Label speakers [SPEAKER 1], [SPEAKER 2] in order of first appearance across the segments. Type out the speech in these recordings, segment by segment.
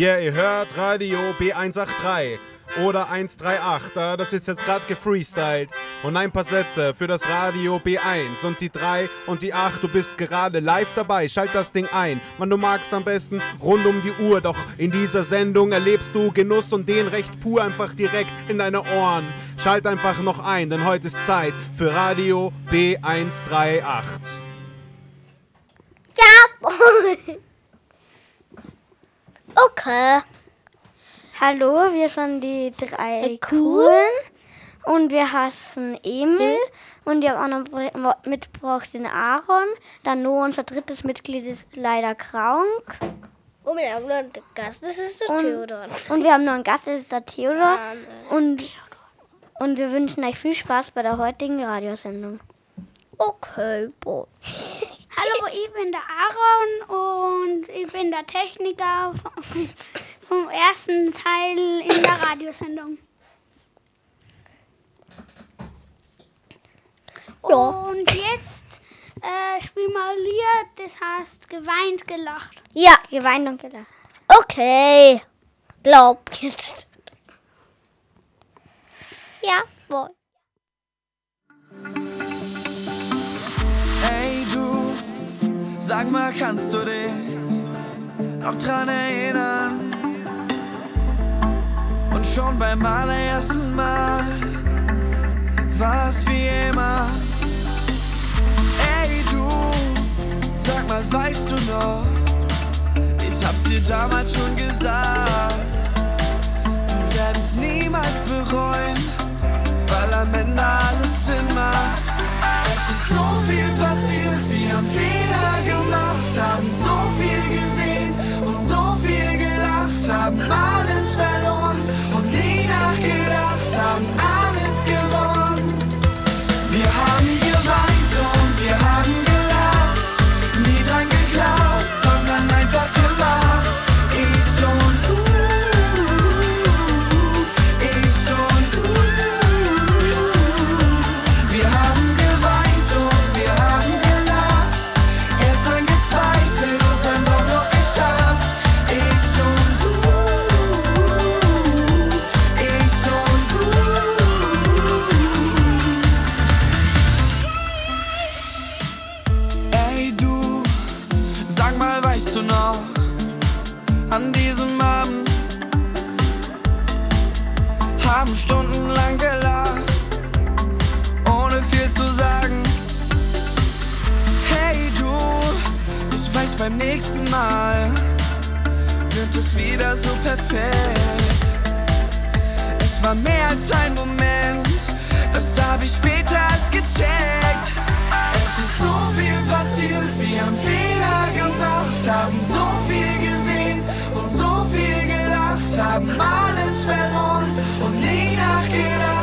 [SPEAKER 1] Yeah, ihr hört Radio B183 oder 138. äh, Das ist jetzt gerade gefreestylt. Und ein paar Sätze für das Radio B1 und die 3 und die 8. Du bist gerade live dabei. Schalt das Ding ein. Wann du magst am besten rund um die Uhr. Doch in dieser Sendung erlebst du Genuss und den recht pur einfach direkt in deine Ohren. Schalt einfach noch ein, denn heute ist Zeit für Radio B138.
[SPEAKER 2] Ja. okay.
[SPEAKER 3] Hallo, wir sind die drei
[SPEAKER 2] Äh,
[SPEAKER 3] Coolen
[SPEAKER 2] cool.
[SPEAKER 3] und wir hassen Emil und wir haben auch noch br- mitgebracht den Aaron. Dann nur unser drittes Mitglied ist leider krank.
[SPEAKER 2] Und wir haben noch einen Gast, das ist der
[SPEAKER 3] Und-
[SPEAKER 2] Theodor.
[SPEAKER 3] Und wir haben noch einen Gast, das ist der Theodor.
[SPEAKER 2] Ne.
[SPEAKER 3] Und, und wir wünschen euch viel Spaß bei der heutigen Radiosendung.
[SPEAKER 2] Okay, boah.
[SPEAKER 4] Hallo, ich bin der Aaron und ich bin der Techniker vom, vom ersten Teil in der Radiosendung.
[SPEAKER 2] Ja.
[SPEAKER 4] Und jetzt äh, wir ein Lied, das heißt geweint, gelacht.
[SPEAKER 2] Ja,
[SPEAKER 3] Geweint und gelacht.
[SPEAKER 2] okay. Glaub jetzt. Ja, boah.
[SPEAKER 5] Sag mal, kannst du dich noch dran erinnern? Und schon beim allerersten Mal war's wie immer. Ey du, sag mal, weißt du noch? Ich hab's dir damals schon gesagt. Wir werden's niemals bereuen, weil am Ende alles Sinn macht. Haben Fehler gemacht, haben so viel gesehen und so viel gelacht, haben. Alles perfekt. Es war mehr als ein Moment, das hab ich später erst gecheckt. Es ist so viel passiert, wir haben Fehler gemacht, haben so viel gesehen und so viel gelacht, haben alles verloren und nie nachgedacht,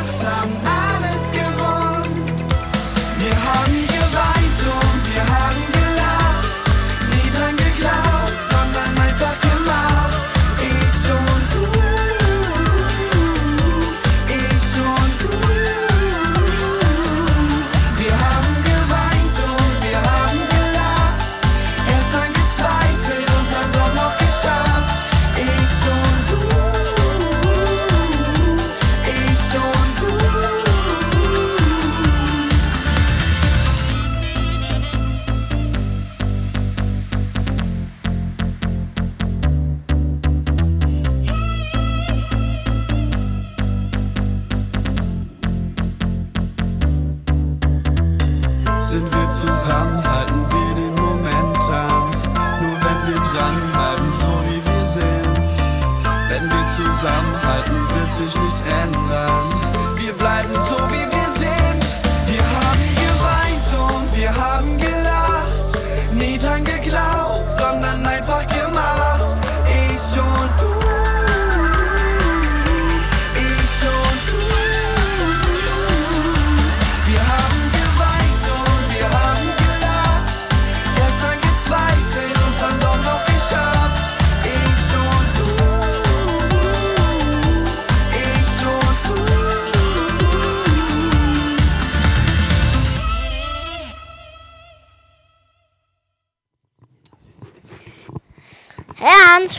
[SPEAKER 5] Sind wir zusammen, halten wir den Moment an. Nur wenn wir dranbleiben, so wie wir sind. Wenn wir zusammenhalten, wird sich nichts ändern. Wir bleiben so wie wir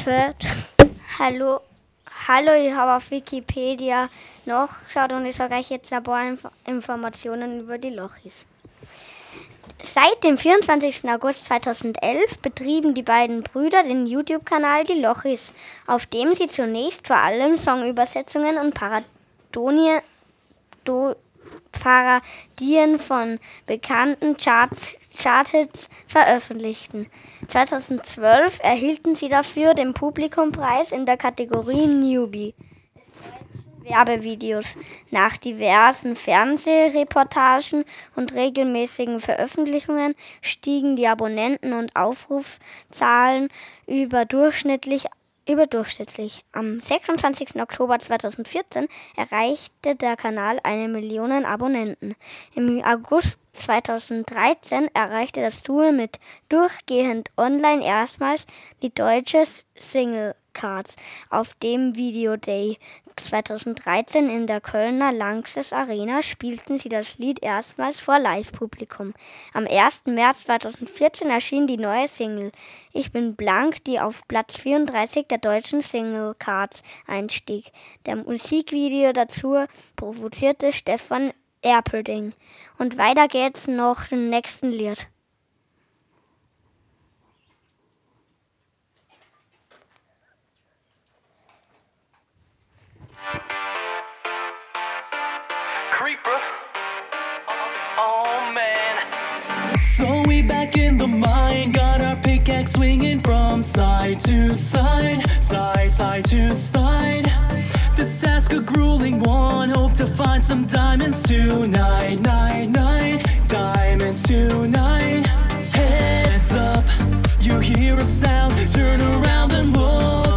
[SPEAKER 2] Hansfeld.
[SPEAKER 3] Hallo, hallo, ich habe auf Wikipedia nachgeschaut und ich sage euch jetzt ein paar Inf Informationen über die Lochis. Seit dem 24. August 2011 betrieben die beiden Brüder den YouTube-Kanal Die Lochis, auf dem sie zunächst vor allem Songübersetzungen und Parodien Do Parodien von bekannten Charts, Charthits veröffentlichten. 2012 erhielten sie dafür den Publikumpreis in der Kategorie Newbie Werbevideos. Nach diversen Fernsehreportagen und regelmäßigen Veröffentlichungen stiegen die Abonnenten- und Aufrufzahlen überdurchschnittlich überdurchschnittlich. Am 26. Oktober 2014 erreichte der Kanal eine Million Abonnenten. Im August 2013 erreichte das Duo mit durchgehend online erstmals die deutsche Single Cards auf dem Video Day 2013 in der Kölner Lanxess Arena spielten sie das Lied erstmals vor Live-Publikum. Am 1. März 2014 erschien die neue Single Ich bin blank, die auf Platz 34 der deutschen Single Cards einstieg. Der Musikvideo dazu provozierte Stefan Erpelding. Und weiter geht's noch im nächsten Lied.
[SPEAKER 6] Creeper. Oh man.
[SPEAKER 7] So we back in the mine, got our pickaxe swinging from side to side, side, side to side. This task a grueling one, hope to find some diamonds tonight, night, night, diamonds tonight. Heads up, you hear a sound, turn around and look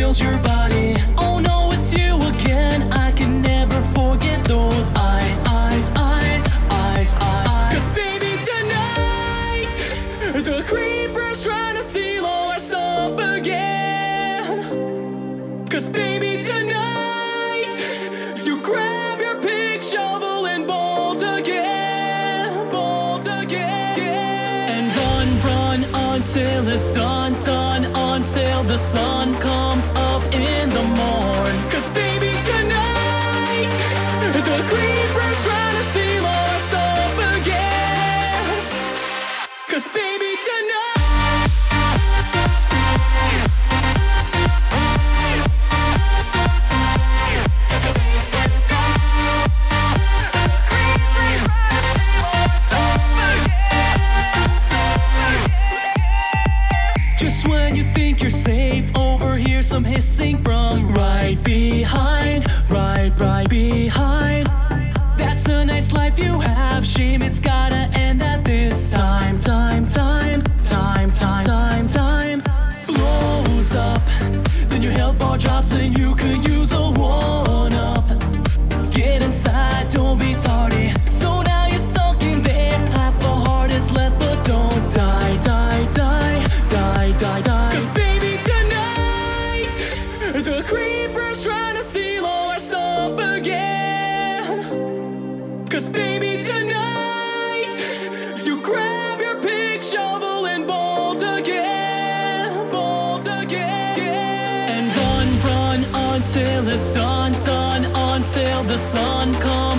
[SPEAKER 7] fills your body. Oh no, it's you again. I can never forget those eyes, eyes, eyes, eyes, eyes. Cause baby, tonight, the creeper's trying to steal all our stuff again. Cause baby, tonight, until the sun comes up in the morn. Cause the sun comes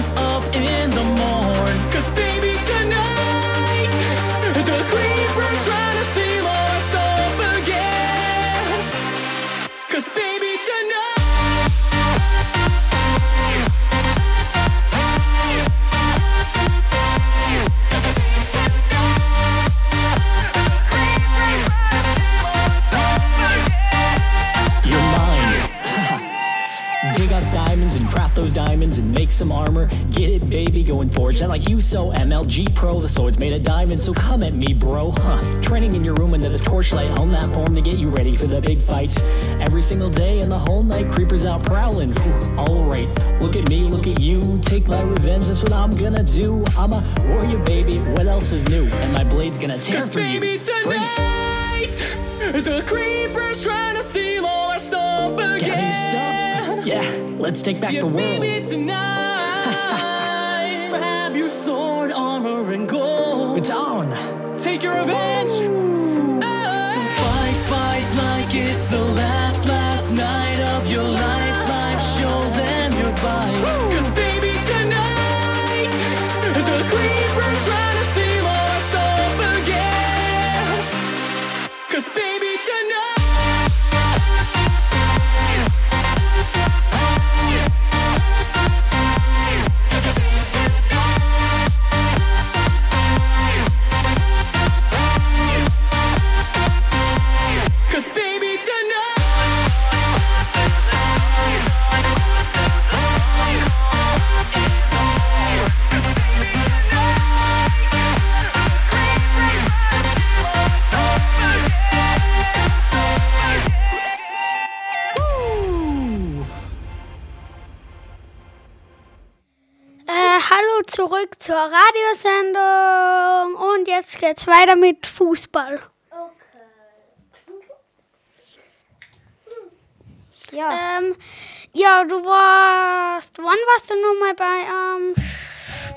[SPEAKER 8] diamonds and make some armor. Get it, baby, going forge. And like you, so MLG Pro, the sword's made of diamonds. So come at me, bro. Huh. Training in your room under the torchlight, hone that form to get you ready for the big fight. Every single day and the whole night, creepers out prowling. Alright, look at me, look at you. Take my revenge, that's what I'm gonna do. I'm a warrior, baby. What else is new? And my blade's gonna tear
[SPEAKER 7] Cause
[SPEAKER 8] through
[SPEAKER 7] baby,
[SPEAKER 8] you.
[SPEAKER 7] Tonight, the creeper's trying to steal all our stuff again.
[SPEAKER 8] Gather your stuff. Yeah, let's take back
[SPEAKER 7] Yeah,
[SPEAKER 8] the world.
[SPEAKER 7] baby, tonight, grab your sword, armor, and gold.
[SPEAKER 8] It's on.
[SPEAKER 7] Take your revenge. Oh.
[SPEAKER 4] Zurück zur Radiosendung und jetzt geht's weiter mit Fußball.
[SPEAKER 3] Ja,
[SPEAKER 4] Ähm, ja, du warst, wann warst du nochmal bei, ähm,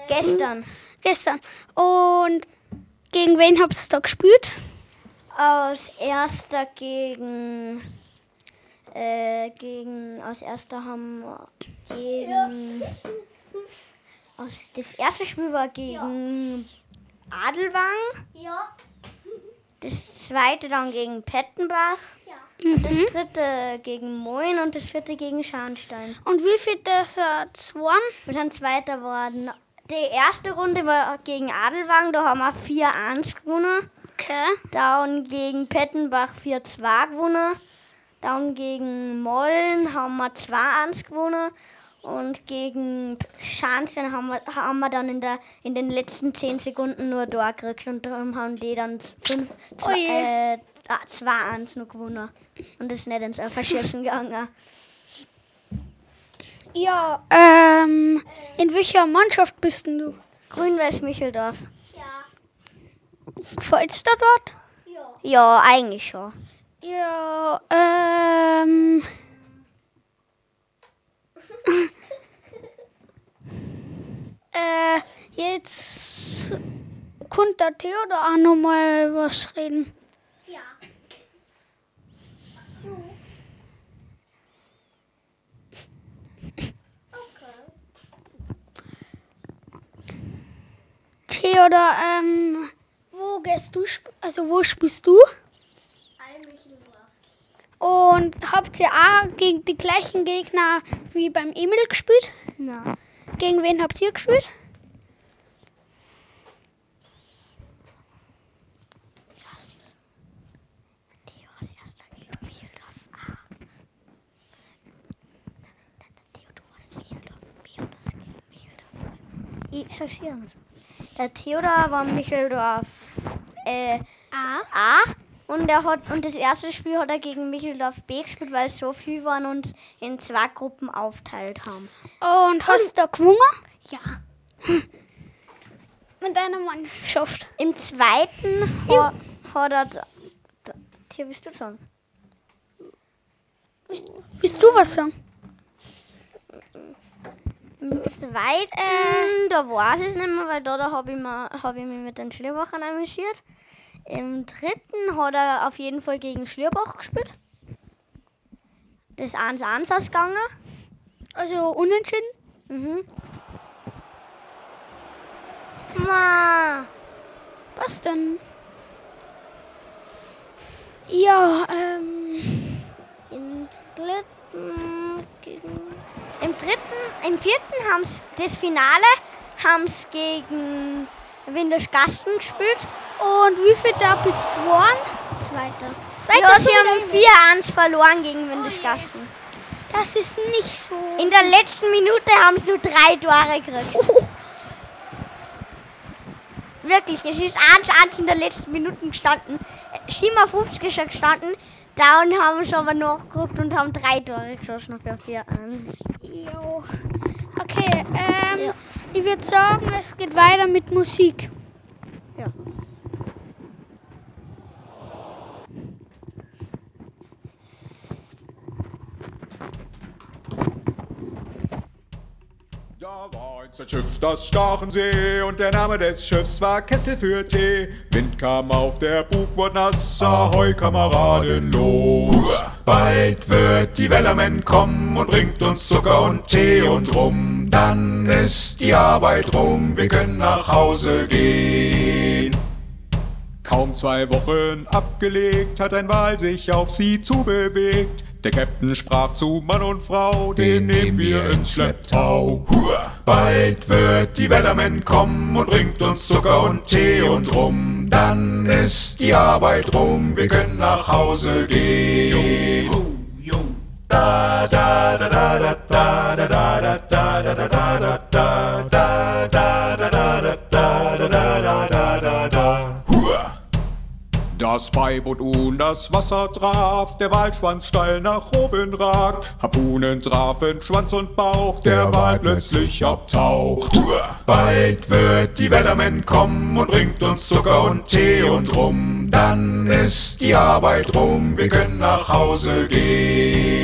[SPEAKER 3] gestern
[SPEAKER 4] gestern? Und gegen wen habt ihr da gespielt?
[SPEAKER 3] aus erster gegen äh, gegen aus erster haben wir gegen aus, das erste Spiel war gegen Adelwang.
[SPEAKER 2] Ja.
[SPEAKER 3] Das zweite dann gegen Pettenbach. Das dritte gegen Moin und das vierte gegen Scharnstein.
[SPEAKER 4] Und wie viel das äh, zwei?
[SPEAKER 3] Wir sind Zweiter geworden. Die erste Runde war gegen Adelwang, da haben wir 4-1 gewonnen.
[SPEAKER 4] Okay.
[SPEAKER 3] Dann gegen Pettenbach 4-2 gewonnen. Dann gegen Mollen haben wir 2-1 gewonnen. Und gegen Scharnstein haben wir, haben wir dann in, der, in den letzten 10 Sekunden nur da gekriegt. Und darum haben die dann 5,
[SPEAKER 4] Oh
[SPEAKER 3] äh, 2-1 noch gewonnen. Und das ist nicht ins Verschießen gegangen.
[SPEAKER 4] Ja, ähm, in welcher Mannschaft bist denn du?
[SPEAKER 3] Grün-Weiß Micheldorf.
[SPEAKER 4] Gefällt's dir dort?
[SPEAKER 3] Ja, eigentlich schon.
[SPEAKER 4] Ja, ähm. Äh, jetzt konnte der Theodor auch noch mal was reden. Theodor, ähm, wo gehst du, also wo spielst du? Und habt ihr auch gegen die gleichen Gegner wie beim Emil gespielt?
[SPEAKER 3] Nein.
[SPEAKER 4] Gegen wen habt ihr gespielt?
[SPEAKER 3] Ich sag's hier. Der Theodor war Micheldorf äh, A. A. Und, er hat, und das erste Spiel hat er gegen Micheldorf B gespielt, weil es so viel waren und in zwei Gruppen aufteilt haben.
[SPEAKER 4] Und hast du gewonnen?
[SPEAKER 3] Ja.
[SPEAKER 4] Mit deiner Mannschaft.
[SPEAKER 3] Im zweiten ha, hat er. da- da- Hier bist du sagen.
[SPEAKER 4] Willst du was sagen?
[SPEAKER 3] Im zweiten, da weiß ich es nicht mehr, weil da, da habe ich, mir- hab ich mich mit den Schlierbachern amüsiert. Im dritten hat er auf jeden Fall gegen Schlierbach gespielt. Das ist 1-1 ausgegangen.
[SPEAKER 4] Also unentschieden?
[SPEAKER 3] Mhm. Ma.
[SPEAKER 4] Was denn? Ja, ähm.
[SPEAKER 3] Im dritten. Im dritten, im vierten haben sie das Finale haben's gegen Windischgasten gespielt.
[SPEAKER 4] Und wie viel da bist du geworden?
[SPEAKER 3] Zweiter.
[SPEAKER 4] Zweiter
[SPEAKER 3] ja,
[SPEAKER 4] wieder
[SPEAKER 3] haben 4-1 verloren gegen Windischgasten.
[SPEAKER 4] Das ist nicht so.
[SPEAKER 3] In der letzten Minute haben sie nur drei Tore gekriegt. Wirklich, es ist 1-1 in der letzten Minute gestanden. Äh, 57 ist schon gestanden. Da haben sie aber nachgeguckt und haben drei Tore geschossen für 4-1.
[SPEAKER 4] Jo. Okay, ähm, ich würde sagen, es geht weiter mit Musik.
[SPEAKER 3] Ja.
[SPEAKER 9] Da war einst ein Schiff, das stach im See, und der Name des Schiffs war Kessel für Tee. Wind kam auf, der Bug wurde nass, ahoi Kameraden, los. Bald wird die Wellerman kommen und bringt uns Zucker und Tee und Rum. Dann ist die Arbeit rum, wir können nach Hause gehen. Kaum zwei Wochen abgelegt, hat ein Wal sich auf sie zubewegt. Der Captain sprach zu Mann und Frau, den nehmen wir ins Schlepptau. Hua! Bald wird die Wellerman kommen und bringt uns Zucker und Tee und Rum. Dann ist die Arbeit rum, wir können nach Hause gehen. Da da da da da da da da da da da da da da Das Beiboot und das Wasser traf, der Walschwanz steil nach oben ragt. Harpunen trafen Schwanz und Bauch, der Wal plötzlich abtaucht. Bald wird die Wellerman kommen und bringt uns Zucker und Tee und Rum. Dann ist die Arbeit rum, wir können nach Hause gehen.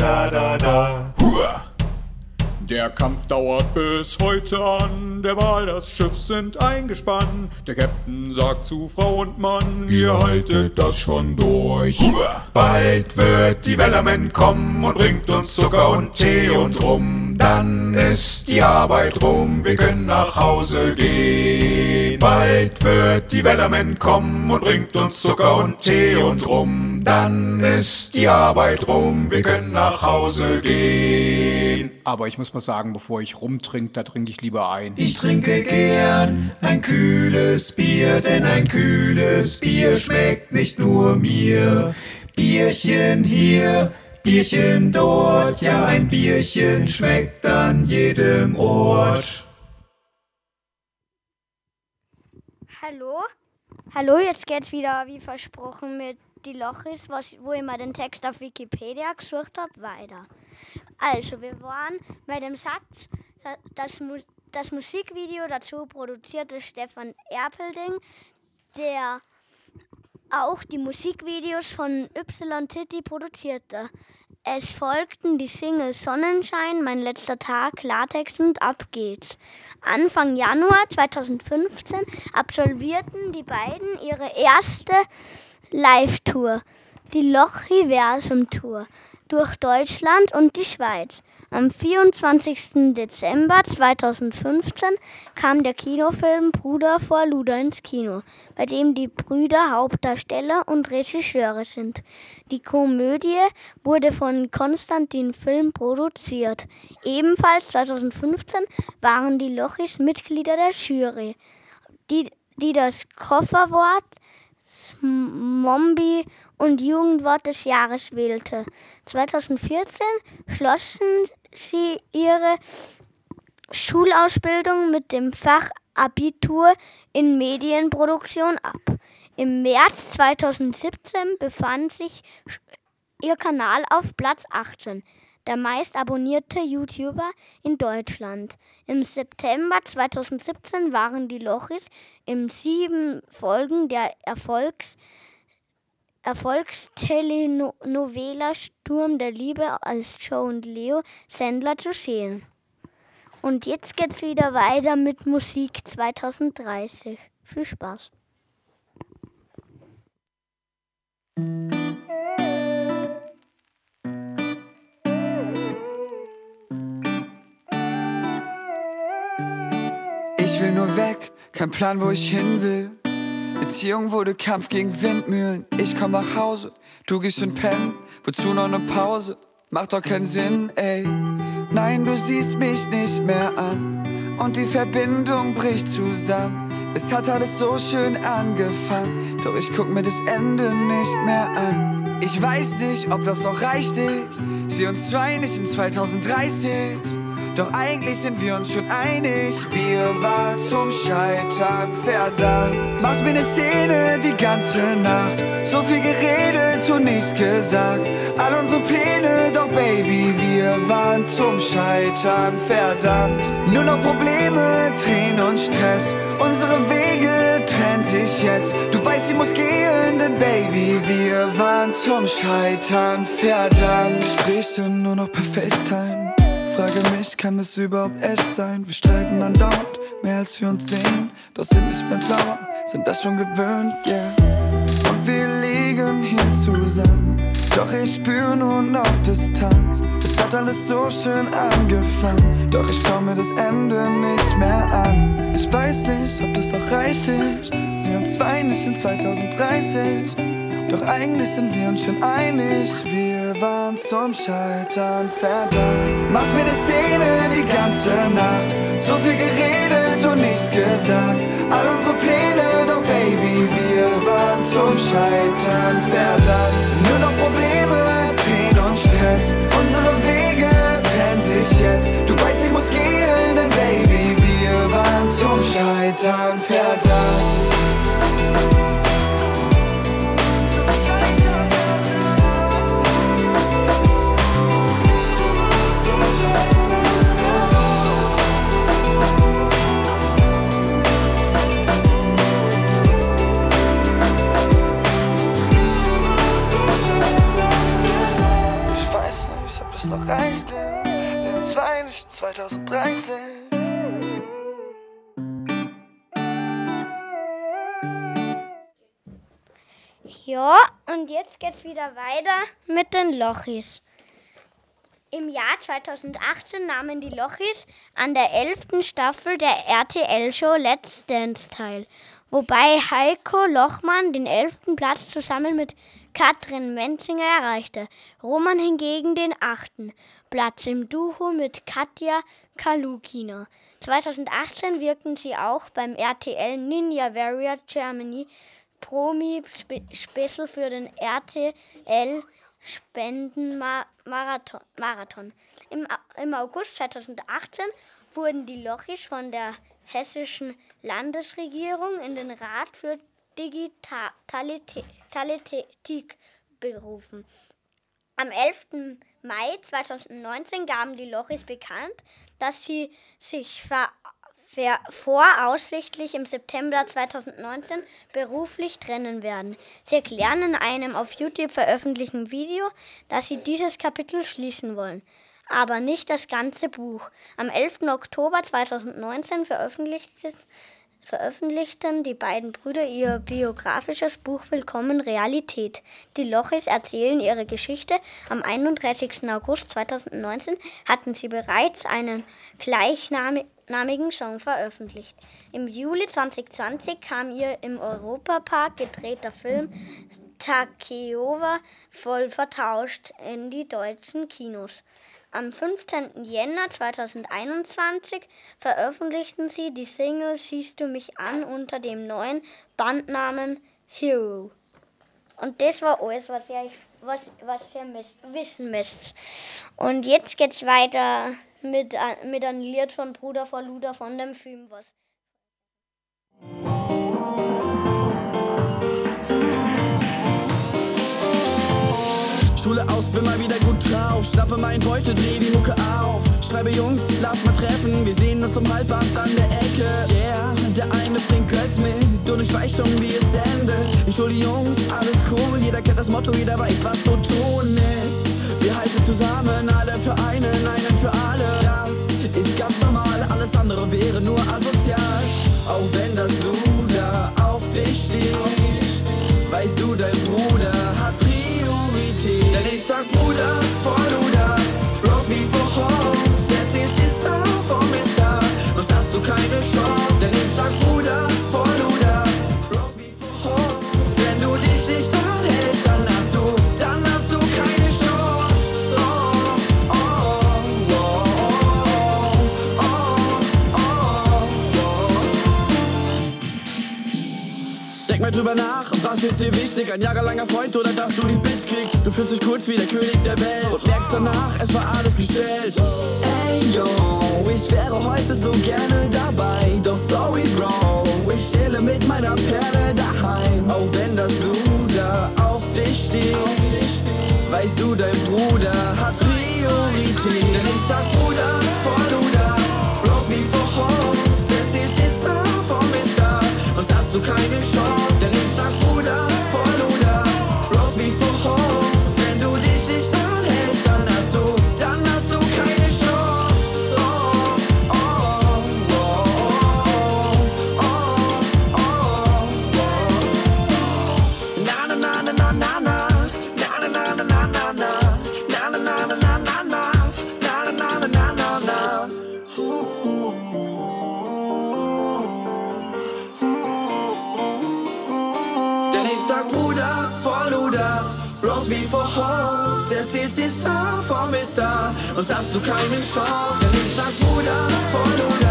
[SPEAKER 9] Der Kampf dauert bis heute an, der Wal, das Schiff sind eingespannt. Der Captain sagt zu Frau und Mann, ihr haltet das schon durch. Bald wird die Wellerman kommen und bringt uns Zucker und Tee und Rum. Dann ist die Arbeit rum, wir können nach Hause gehen. Bald wird die Wellerman kommen und bringt uns Zucker und Tee und Rum. Dann ist die Arbeit rum, wir können nach Hause gehen.
[SPEAKER 10] Aber ich muss mal sagen, bevor ich rumtrink, da trinke ich lieber ein.
[SPEAKER 9] Ich trinke gern ein kühles Bier, denn ein kühles Bier schmeckt nicht nur mir. Bierchen hier, Bierchen dort, ja ein Bierchen schmeckt an jedem Ort.
[SPEAKER 3] Hallo? Hallo, jetzt geht's wieder wie versprochen mit die Lochis, was, wo ich mal den Text auf Wikipedia gesucht habe, weiter. Also, wir waren bei dem Satz, da- das, das Musikvideo dazu produzierte Stefan Erpelding, der auch die Musikvideos von Y Titty produzierte. Es folgten die Singles Sonnenschein, Mein letzter Tag, Latex und Ab geht's. Anfang Januar 2015 absolvierten die beiden ihre erste Live-Tour, die Lochiversum-Tour, durch Deutschland und die Schweiz. Am 24. Dezember 2015 kam der Kinofilm Bruder vor Luder ins Kino, bei dem die Brüder Hauptdarsteller und Regisseure sind. Die Komödie wurde von Konstantin Film produziert. Ebenfalls 2015 waren die Lochis Mitglieder der Jury, die, die das Kofferwort Mombi und Jugendwort des Jahres wählte. 2014 schlossen sie ihre Schulausbildung mit dem Fach Abitur in Medienproduktion ab. Im März 2017 befand sich ihr Kanal auf Platz 18, der meist abonnierte YouTuber in Deutschland. Im September 2017 waren die Lochis in sieben Folgen der Erfolgs Erfolgstelenovela Sturm der Liebe als Joe und Leo Sendler zu sehen. Und jetzt geht's wieder weiter mit Musik 2030. Viel Spaß.
[SPEAKER 5] Ich nur weg, kein Plan, wo ich hin will. Beziehung wurde Kampf gegen Windmühlen. Ich komm nach Hause, du gehst und pennen. Wozu noch ne Pause? Macht doch keinen Sinn, ey. Nein, du siehst mich nicht mehr an. Und die Verbindung bricht zusammen. Es hat alles so schön angefangen. Doch ich guck mir das Ende nicht mehr an. Ich weiß nicht, ob das noch reicht. Ich sehe uns zwei nicht in 2030. Doch eigentlich sind wir uns schon einig, wir waren zum Scheitern verdammt. Machst mir ne Szene die ganze Nacht, so viel geredet und nichts gesagt. All unsere Pläne, doch Baby, wir waren zum Scheitern verdammt. Nur noch Probleme, Tränen und Stress, unsere Wege trennen sich jetzt. Du weißt, ich muss gehen, denn Baby, wir waren zum Scheitern verdammt. Du nur noch per FaceTime? Frage mich, kann es überhaupt echt sein? Wir streiten andauernd, mehr als wir uns sehen. Doch sind nicht mehr sauer, sind das schon gewöhnt, yeah. Und wir liegen hier zusammen. Doch ich spür nur noch Distanz. Es hat alles so schön angefangen. Doch ich schau mir das Ende nicht mehr an. Ich weiß nicht, ob das auch reicht. Ich sehe uns zwei nicht in 2030.
[SPEAKER 11] Doch eigentlich sind wir uns schon einig, wir waren zum Scheitern verdammt. Machst mir die Szene die ganze Nacht, so viel geredet und nichts gesagt. All unsere Pläne, doch Baby, wir waren zum Scheitern verdammt. Nur noch Probleme, Tränen und Stress. Unsere Wege trennen sich jetzt. Du weißt, ich muss gehen, denn Baby, wir waren zum Scheitern verdammt. Reicht. Sind zwei nicht 2013.
[SPEAKER 3] Ja, und jetzt geht's wieder weiter mit den Lochis. Im Jahr 2018 nahmen die Lochis an der 11. Staffel der RTL-Show Let's Dance teil, wobei Heiko Lochmann den 11. Platz zusammen mit Katrin Menzinger erreichte, Roman hingegen den 8. Platz im Duo mit Katja Kalukina. 2018 wirkten sie auch beim RTL Ninja Warrior Germany Promi Spe Special für den RTL Spendenmarathon. Marathon. Im, Im August 2018 wurden die Lochis von der hessischen Landesregierung in den Rat für Digitalität berufen. Am 11. Mai 2019 gaben die Lochis bekannt, dass sie sich ver voraussichtlich im September 2019 beruflich trennen werden. Sie erklären in einem auf YouTube veröffentlichten Video, dass sie dieses Kapitel schließen wollen, aber nicht das ganze Buch. Am 11. Oktober 2019 veröffentlichten veröffentlichten die beiden Brüder ihr biografisches Buch Willkommen Realität. Die Lochis erzählen ihre Geschichte. Am 31. August 2019 hatten sie bereits einen gleichnamigen Song veröffentlicht. Im Juli 2020 kam ihr im Europapark gedrehter Film Takeova voll vertauscht in die deutschen Kinos. Am 15. Jänner 2021 veröffentlichten sie die Single Siehst du mich an unter dem neuen Bandnamen Hero. Und das war alles, was ihr, was, was ihr müsst, wissen müsst. Und jetzt geht's weiter mit, a- mit einem Lied von Bruder vor Luder von dem Film was.
[SPEAKER 11] Schule aus, bin mal wieder gut drauf. Schnappe mein Beutel, dreh die Mucke auf. Schreibe Jungs, lass mal treffen. Wir sehen uns um halb acht an der Ecke. Yeah, der eine bringt Kölz mit. Und ich weiß schon, wie es endet. Ich hol die Jungs, alles cool. Jeder kennt das Motto, jeder weiß, was so tun ist. Wir halten zusammen, alle für einen, einen für alle. Das ist ganz normal, alles andere wäre nur asozial. Auch wenn das Luder auf dich steht. Weißt du, dein Bruder hat Denn ich sag Bruder vor Luder, Roastbeef vor Horst, Cecil Sister vor Mister, sonst hast du keine Chance. Denn ich sag Bruder vor Luder, Roastbeef vor Horst, wenn du dich nicht dran hältst, dann hast du, dann hast du keine Chance. Oh, oh, oh, oh, oh, oh, oh. Denk mal drüber nach, was ist dir wichtig? Ein jahrelanger Freund oder dass du die Bitch kriegst? Du fühlst dich kurz wie der König der Welt und merkst danach, es war alles gestellt. Ey yo, ich wäre heute so gerne dabei, doch sorry Bro, ich chille mit meiner Perle daheim. Auch wenn das Luder auf dich steht, weißt du, dein Bruder hat Priorität. Denn ich sag Bruder vor Luder, Roastbeef vor Horst, Cecil Sister vor Mister, sonst hast du keine Chance. Denn Und sagst du keine Chance. Denn ich sag Bruder, vor
[SPEAKER 5] du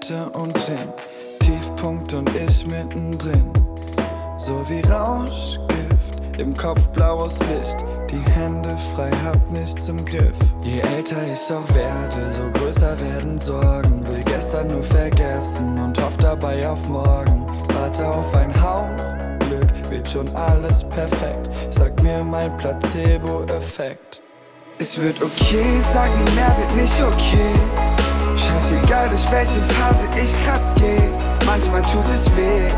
[SPEAKER 5] Limette und Gin, Tiefpunkt und ich mittendrin. So wie Rauschgift, im Kopf blaues Licht, die Hände frei, hab nichts im Griff. Je älter ich auch werde, so größer werden Sorgen. Will gestern nur vergessen und hoff dabei auf morgen. Warte auf ein Hauch Glück, wird schon alles perfekt. Sag mir mein Placebo-Effekt. Es wird okay, sag nie mehr, wird nicht okay. Scheißegal, durch welche Phase ich grad geh. Manchmal tut es weh.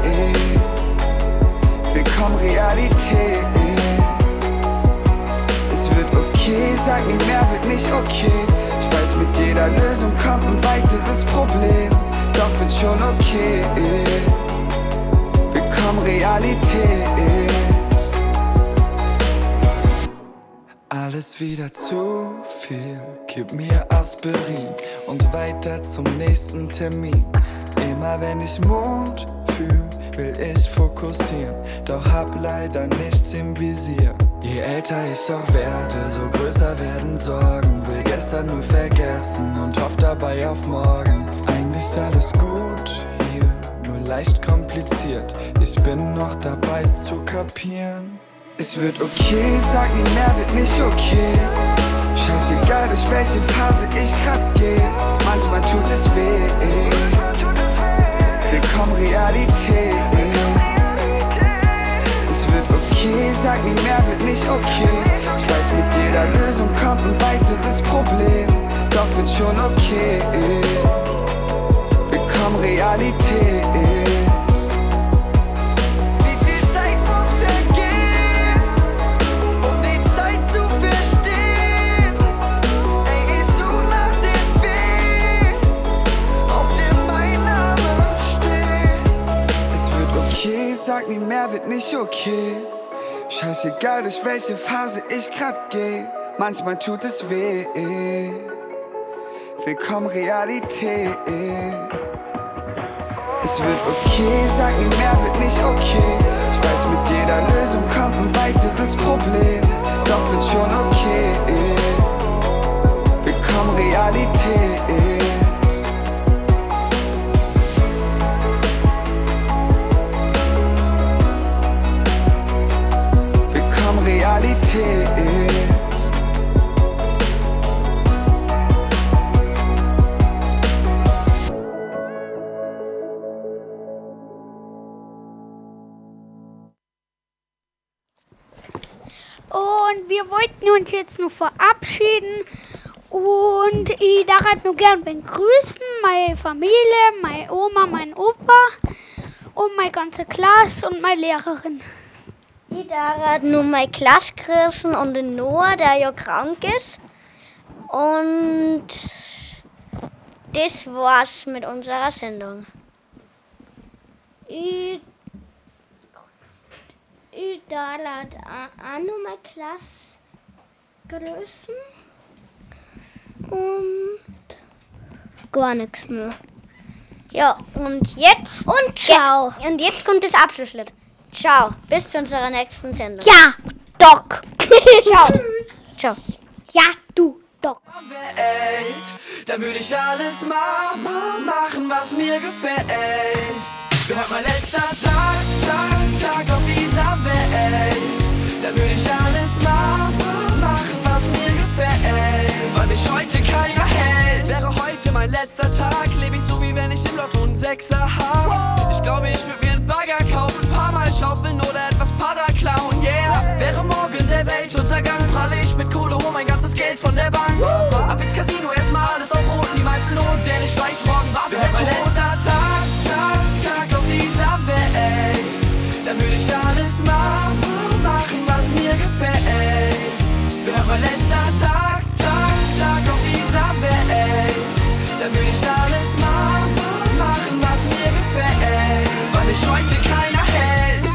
[SPEAKER 5] Willkommen Realität. Es wird okay, sag nie mehr, wird nicht okay. Ich weiß, mit jeder Lösung kommt ein weiteres Problem. Doch wird schon okay. Willkommen Realität. Alles wieder zu viel, gib mir Aspirin und weiter zum nächsten Termin. Immer wenn ich Mut fühl, will ich fokussieren, doch hab leider nichts im Visier. Je älter ich auch werde, so größer werden Sorgen. Will gestern nur vergessen und hoff dabei auf morgen. Eigentlich ist alles gut hier, nur leicht kompliziert. Ich bin noch dabei, es zu kapieren. Es wird okay, sag nie mehr, wird nicht okay. Scheißegal, durch welche Phase ich grad geh. Manchmal tut es weh. Willkommen Realität. Es wird okay, sag nie mehr, wird nicht okay. Ich weiß, mit jeder Lösung kommt ein weiteres Problem. Doch wird schon okay. Willkommen Realität. Sag nie mehr, wird nicht okay. Scheißegal, durch welche Phase ich grad geh. Manchmal tut es weh. Willkommen Realität. Es wird okay, sag nie mehr, wird nicht okay. Ich weiß, mit jeder Lösung kommt ein weiteres Problem. Doch wird schon okay. Willkommen Realität.
[SPEAKER 4] Jetzt noch verabschieden. Und ich darf nur gern begrüßen meine Familie, meine Oma, mein Opa und meine ganze Klasse und meine Lehrerin.
[SPEAKER 3] Ich darf nur meine Klasse grüßen und den Noah, der ja krank ist. Und das war's mit unserer Sendung.
[SPEAKER 2] Ich, ich darf auch nur meine Klasse grüßen. Und gar nichts mehr.
[SPEAKER 3] Ja, und jetzt.
[SPEAKER 2] Und ciao.
[SPEAKER 3] Und jetzt kommt das Abschlusslied. Ciao, bis zu unserer nächsten Sendung.
[SPEAKER 2] Ja, Doc.
[SPEAKER 3] Ciao. Ciao.
[SPEAKER 2] Ja, du, Doc.
[SPEAKER 5] Welt, dann würde ich alles ma ma machen, was mir gefällt. Wäre mein letzter Tag, Tag, Tag auf dieser Welt, dann würde ich alles ma ma machen, was mir gefällt. Weil mich heute keiner hält. Wäre heute mein letzter Tag, lebe ich so wie wenn ich im Lotto einen Sechser hab. Ich glaube, ich würde mir einen Bagger kaufen, ein paar Mal schaufeln oder etwas Para klauen, yeah. Wäre morgen der Weltuntergang
[SPEAKER 11] Geld von der Bank. Ab ins Casino, erstmal alles auf Rot, niemals Not, denn ich weiß, morgen war mein letzter Tag, Tag, Tag auf dieser Welt. Gefällt. Wäre mein letzter Tag, Tag, Tag auf dieser Welt. Dann würde ich alles machen, machen, was mir gefällt. Weil mich heute keiner hält.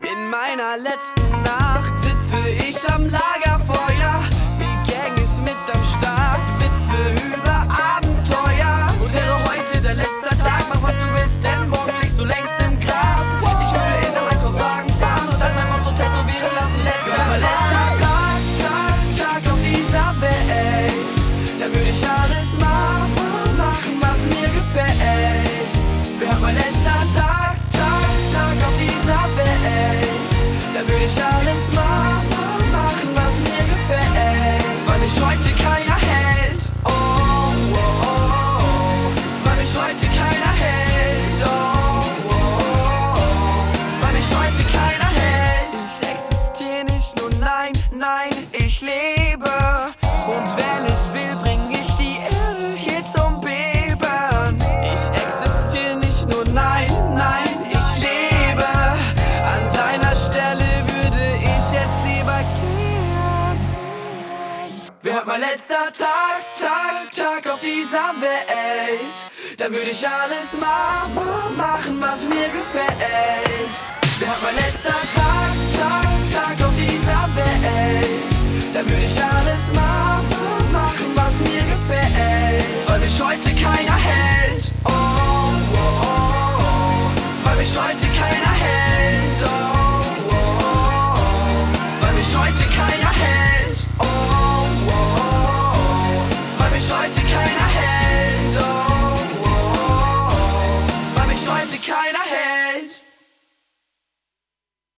[SPEAKER 11] In meiner letzten Nacht sitze ich am Lagerfeuer. dieser Welt. Da würde ich alles ma machen, was mir gefällt. Wer hat mein letzter Tag, Tag, Tag auf dieser Welt? Da würde ich alles ma machen, was mir gefällt. Weil mich heute keiner hält. Oh, oh, oh, oh. Weil mich heute keiner hält. Oh. heute keiner hält. Oh, oh, oh, oh, weil mich heute keiner keiner